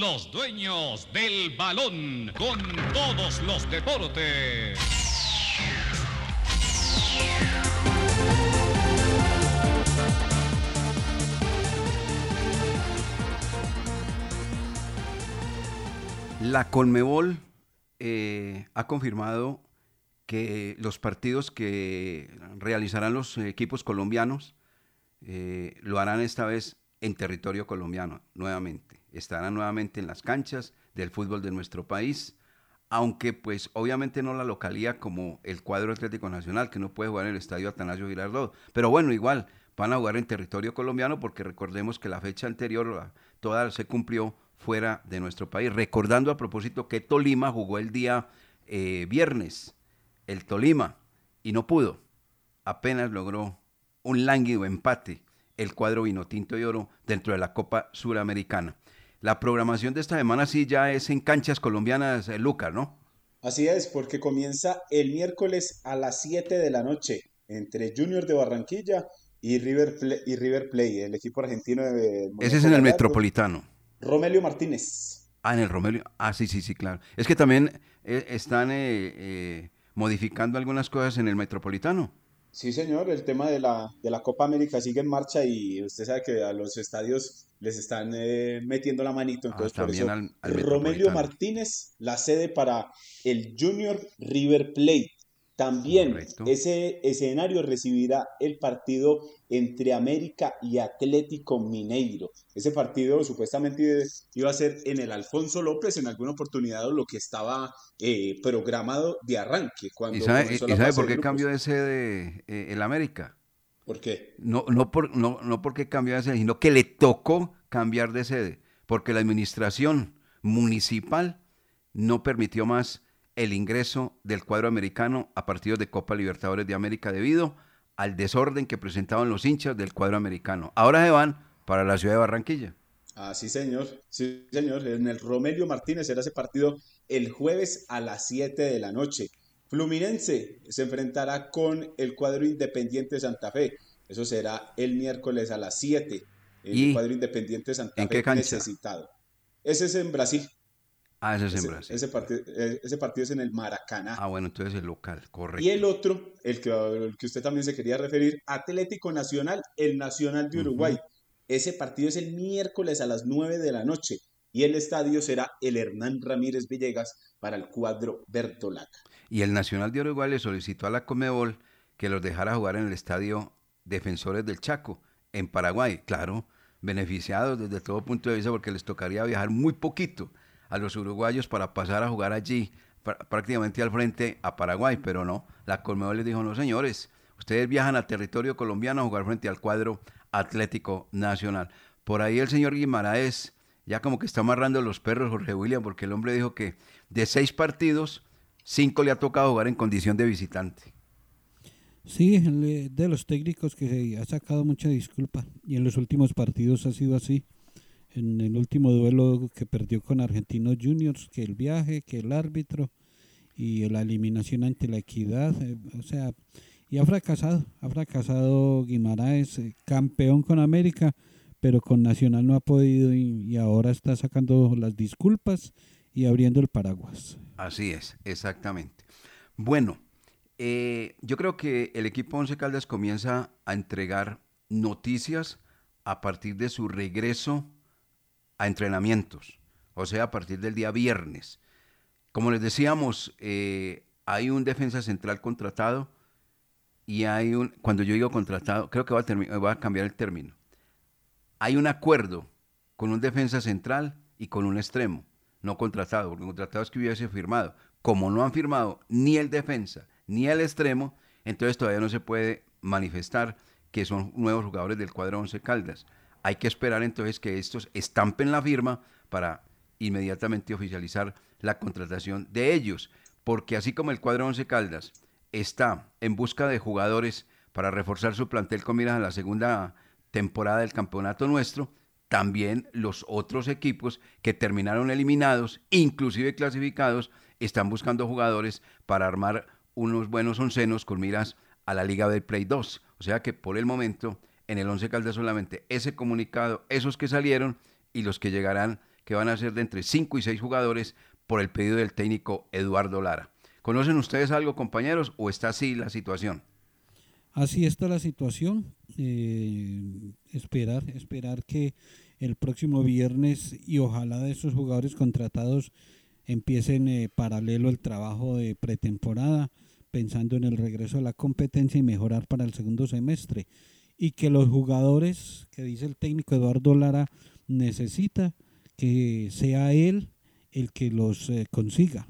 Los dueños del balón con todos los deportes. La Colmebol eh, ha confirmado que los partidos que realizarán los equipos colombianos eh, lo harán esta vez en territorio colombiano, nuevamente. Estarán nuevamente en las canchas del fútbol de nuestro país, aunque pues obviamente no la localía como el cuadro Atlético Nacional, que no puede jugar en el estadio Atanasio Girardot. Pero bueno, igual van a jugar en territorio colombiano porque recordemos que la fecha anterior toda se cumplió fuera de nuestro país. Recordando a propósito que Tolima jugó el día eh, viernes, el Tolima, y no pudo. Apenas logró un lánguido empate el cuadro vino tinto y oro dentro de la Copa Suramericana. La programación de esta semana sí ya es en canchas colombianas, eh, Lucas, ¿no? Así es, porque comienza el miércoles a las 7 de la noche entre Junior de Barranquilla y River, Play, y River Play, el equipo argentino de... Ese es en el Metropolitano. Romelio Martínez. Ah, en el Romelio. Ah, sí, sí, sí, claro. Es que también eh, están eh, modificando algunas cosas en el Metropolitano. Sí, señor, el tema de la, de la Copa América sigue en marcha y usted sabe que a los estadios les están eh, metiendo la manito. Ah, Entonces, por eso, Romelio Martínez, la sede para el Junior River Plate. También ese escenario recibirá el partido entre América y Atlético Mineiro. Ese partido supuestamente iba a ser en el Alfonso López en alguna oportunidad lo que estaba eh, programado de arranque. Cuando ¿Y sabe, por qué cambió de sede eh, el América? ¿Por qué? No, no, por, no, no porque cambió de sede, sino que le tocó cambiar de sede, porque la administración municipal no permitió más el ingreso del cuadro americano a partidos de Copa Libertadores de América debido al desorden que presentaban los hinchas del cuadro americano. Ahora se van para la ciudad de Barranquilla. Ah, sí, señor. Sí, señor. En el Romelio Martínez era ese partido el jueves a las 7 de la noche. Fluminense se enfrentará con el cuadro Independiente Santa Fe. Eso será el miércoles a las 7. El cuadro Independiente Santa ¿en Fe qué cancha? necesitado. Ese es en Brasil. Ah, ese es en Ese, Brasil. ese partido, eh, ese partido es en el Maracaná. Ah, bueno, entonces el local, correcto. Y el otro, el que, el que usted también se quería referir, Atlético Nacional, el Nacional de Uruguay. Ese partido es el miércoles a las 9 de la noche y el estadio será el Hernán Ramírez Villegas para el cuadro Bertolaca. Y el Nacional de Uruguay le solicitó a la Comebol que los dejara jugar en el estadio Defensores del Chaco, en Paraguay, claro, beneficiados desde todo punto de vista porque les tocaría viajar muy poquito a los uruguayos para pasar a jugar allí prácticamente al frente a Paraguay, pero no, la Colmebol les dijo, no señores, ustedes viajan a territorio colombiano a jugar frente al cuadro Atlético Nacional. Por ahí el señor Guimaraes ya como que está amarrando los perros, Jorge William, porque el hombre dijo que de seis partidos, cinco le ha tocado jugar en condición de visitante. Sí, de los técnicos que se ha sacado mucha disculpa y en los últimos partidos ha sido así. En el último duelo que perdió con Argentinos Juniors, que el viaje, que el árbitro y la eliminación ante la equidad, eh, o sea, y ha fracasado, ha fracasado Guimaraes, eh, campeón con América, pero con Nacional no ha podido y, ahora está sacando las disculpas y abriendo el paraguas. Así es, exactamente. Bueno, eh, yo creo que el equipo Once Caldas comienza a entregar noticias a partir de su regreso a entrenamientos, o sea, a partir del día viernes. Como les decíamos, eh, hay un defensa central contratado y hay un, cuando yo digo contratado, creo que va a, va a cambiar el término hay un acuerdo con un defensa central y con un extremo, no contratado, porque contratado es que hubiese firmado. Como no han firmado ni el defensa ni el extremo, entonces todavía no se puede manifestar que son nuevos jugadores del cuadro 11 Caldas. Hay que esperar entonces que estos estampen la firma para inmediatamente oficializar la contratación de ellos, porque así como el cuadro 11 Caldas está en busca de jugadores para reforzar su plantel con miras a la segunda temporada del campeonato nuestro, también los otros equipos que terminaron eliminados, inclusive clasificados, están buscando jugadores para armar unos buenos oncenos con miras a la Liga del Play 2. O sea que por el momento en el Once Caldas solamente ese comunicado, esos que salieron y los que llegarán, que van a ser de entre 5 y 6 jugadores por el pedido del técnico Eduardo Lara. ¿Conocen ustedes algo, compañeros, o está así la situación? Así está la situación. Eh, esperar, esperar que el próximo viernes y ojalá de esos jugadores contratados empiecen eh, paralelo el trabajo de pretemporada, pensando en el regreso a la competencia y mejorar para el segundo semestre. Y que los jugadores, que dice el técnico Eduardo Lara, necesita que sea él el que los eh, consiga,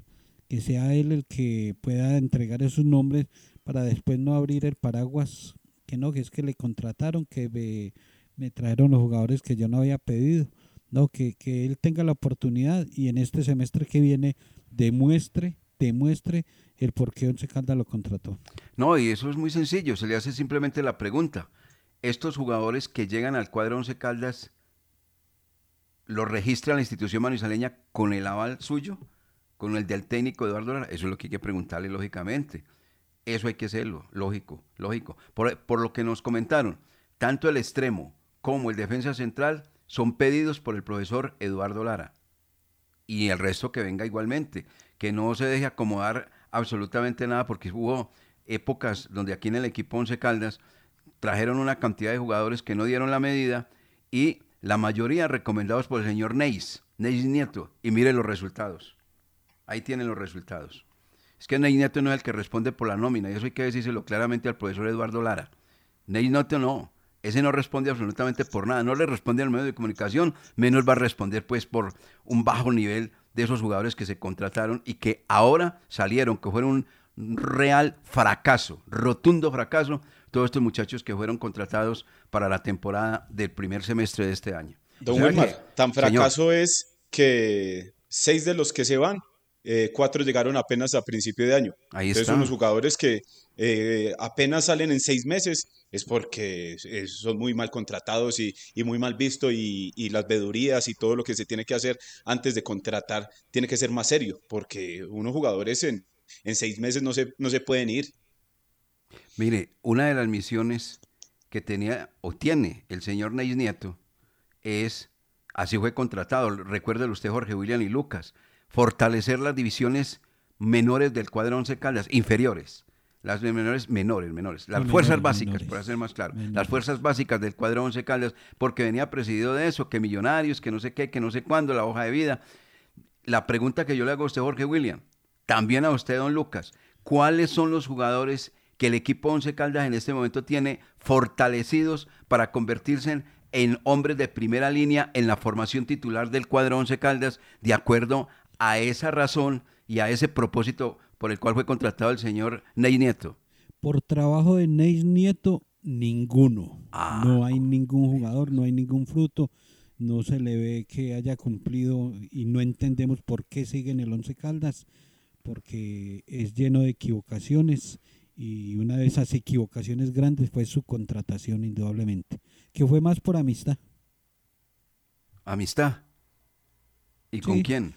que sea él el que pueda entregar esos nombres para después no abrir el paraguas, que no, que es que le contrataron, que me, me trajeron los jugadores que yo no había pedido. No, que, que él tenga la oportunidad y en este semestre que viene demuestre, demuestre el por qué Once Caldas lo contrató. No, y eso es muy sencillo, se le hace simplemente la pregunta. Estos jugadores que llegan al cuadro Once Caldas, ¿los registra la institución manizaleña con el aval suyo? ¿Con el del técnico Eduardo Lara? Eso es lo que hay que preguntarle lógicamente. Eso hay que hacerlo, lógico, lógico. Por, lo que nos comentaron, tanto el extremo como el defensa central son pedidos por el profesor Eduardo Lara. Y el resto que venga igualmente, que no se deje acomodar absolutamente nada, porque hubo épocas donde aquí en el equipo Once Caldas trajeron una cantidad de jugadores que no dieron la medida y la mayoría recomendados por el señor Neis, Neis Nieto, y mire los resultados. Ahí tienen los resultados. Es que Ney Neto no es el que responde por la nómina, y eso hay que decírselo claramente al profesor Eduardo Lara. Ney Neto no, ese no responde absolutamente por nada, no le responde al medio de comunicación, menos va a responder pues por un bajo nivel de esos jugadores que se contrataron y que ahora salieron, que fueron un real fracaso, rotundo fracaso, todos estos muchachos que fueron contratados para la temporada del primer semestre de este año. Don Wilmar, tan fracaso es que seis de los que se van eh, cuatro llegaron apenas a principio de año. Ahí Entonces, está. unos jugadores que eh, apenas salen en seis meses es porque son muy mal contratados y, muy mal vistos y, las vedurías y todo lo que se tiene que hacer antes de contratar tiene que ser más serio, porque unos jugadores en, en seis meses no se, no se pueden ir. Mire, una de las misiones que tenía o tiene el señor Neis Nieto es, así fue contratado, recuérdelo usted Jorge William y Lucas, fortalecer las divisiones menores del cuadro 11 Caldas, inferiores. Las menores, menores, menores. Las fuerzas básicas, para ser más claro. Las fuerzas básicas del cuadro 11 Caldas, porque venía presidido de eso, que millonarios, que no sé qué, que no sé cuándo, la hoja de vida. La pregunta que yo le hago a usted, Jorge William, también a usted, don Lucas, ¿cuáles son los jugadores que el equipo 11 Caldas en este momento tiene fortalecidos para convertirse en hombres de primera línea en la formación titular del cuadro Once Caldas, de acuerdo a esa razón y a ese propósito por el cual fue contratado el señor Ney Nieto. Por trabajo de Ney Nieto, ninguno. Ah. No hay ningún jugador, no hay ningún fruto. No se le ve que haya cumplido y no entendemos por qué sigue en el Once Caldas, porque es lleno de equivocaciones y una de esas equivocaciones grandes fue su contratación indudablemente, que fue más por amistad. ¿Amistad? ¿Y con quién?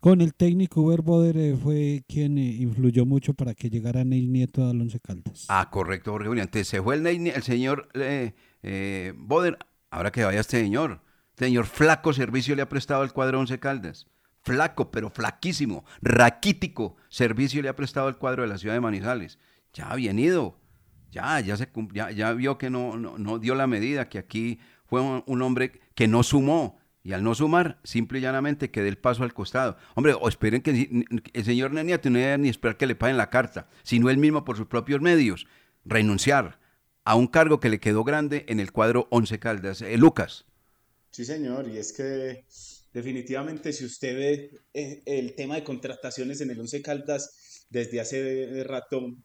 Con el técnico Uber Boder eh, fue quien eh, influyó mucho para que llegara Ney Nieto al Once Caldas. Ah, correcto, Jorge William. Entonces se fue el, Ney- el señor eh, eh, Boder. Ahora que vaya este señor. Señor flaco servicio le ha prestado al cuadro Once Caldas. Flaco, pero flaquísimo. Raquítico servicio le ha prestado al cuadro de la ciudad de Manizales. Ya, bien ido. Ya, ya, se, ya, ya vio que no, no, dio la medida, que aquí fue un, hombre que no sumó. Y al no sumar, simple y llanamente que dé el paso al costado. Hombre, o esperen que el señor Neniato no ni esperar que le paguen la carta, sino él mismo por sus propios medios, renunciar a un cargo que le quedó grande en el cuadro Once Caldas. Eh, Lucas. Sí, señor, y es que definitivamente si usted ve eh, el tema de contrataciones en el Once Caldas desde hace rato,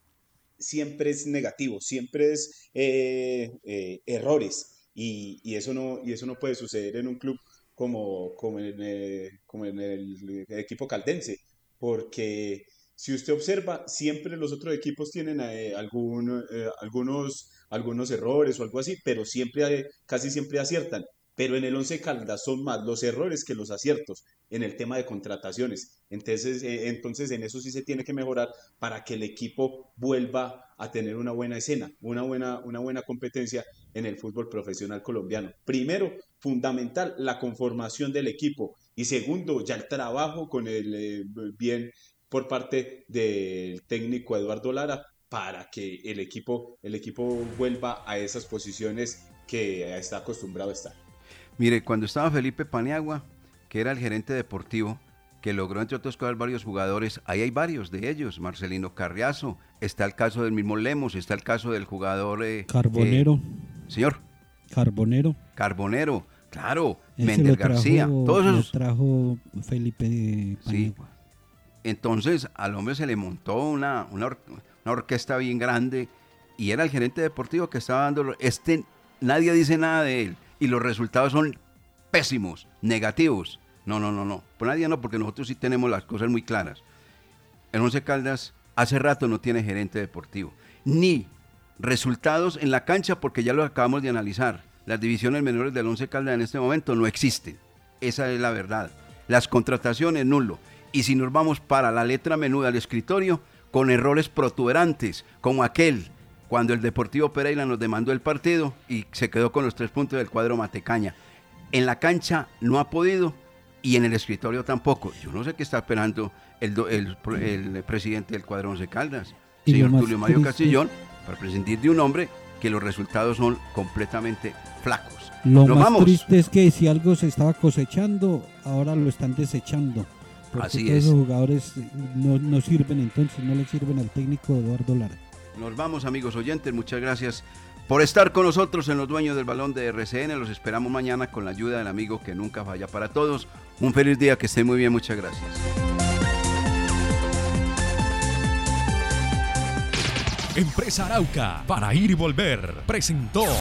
siempre es negativo, siempre es eh, eh, errores, y, y eso no, y eso no puede suceder en un club como, como, en, eh, como en el, equipo caldense, porque si usted observa, siempre los otros equipos tienen eh, algún, eh, algunos, algunos errores o algo así, pero siempre, casi siempre aciertan. Pero en el Once Caldas son más los errores que los aciertos en el tema de contrataciones. Entonces, eh, entonces en eso sí se tiene que mejorar para que el equipo vuelva a tener una buena escena, una buena, una buena competencia en el fútbol profesional colombiano. Primero, fundamental, la conformación del equipo. Y segundo, ya el trabajo con el eh, bien por parte del técnico Eduardo Lara para que el equipo, el equipo vuelva a esas posiciones que está acostumbrado a estar. Mire, cuando estaba Felipe Paniagua, que era el gerente deportivo, que logró entre otras cosas varios jugadores, ahí hay varios de ellos, Marcelino Carriazo, está el caso del mismo Lemos, está el caso del jugador... eh, Carbonero. eh, señor, Carbonero. Carbonero, claro, Méndez García, todos lo esos... trajo Felipe Sí. Paniagua. Entonces al hombre se le montó una, una, or- una orquesta bien grande y era el gerente deportivo que estaba dando... Este, nadie dice nada de él y los resultados son pésimos, negativos. No, no, no, no. Por nadie no, porque nosotros sí tenemos las cosas muy claras. El Once Caldas hace rato no tiene gerente deportivo. Ni resultados en la cancha, porque ya lo acabamos de analizar. Las divisiones menores del Once Caldas en este momento no existen. Esa es la verdad. Las contrataciones, nulo. Y si nos vamos para la letra menuda del escritorio, con errores protuberantes, como aquel cuando el Deportivo Pereira nos demandó el partido y se quedó con los tres puntos del cuadro Matecaña. En la cancha no ha podido y en el escritorio tampoco. Yo no sé qué está esperando el, el, el presidente del cuadro Once Caldas, señor Tulio Mario triste- Castillón, para prescindir de un hombre que los resultados son completamente flacos. Lo más vamos. triste es que si algo se estaba cosechando, ahora lo están desechando. Porque Así todos es. esos jugadores no, no sirven entonces, no le sirven al técnico Eduardo Lara. Nos vamos, amigos oyentes. Muchas gracias por estar con nosotros en los dueños del balón de RCN. Los esperamos mañana con la ayuda del amigo que nunca falla para todos. Un feliz día, que estén muy bien. Muchas gracias. Empresa Arauca, para ir y volver, presentó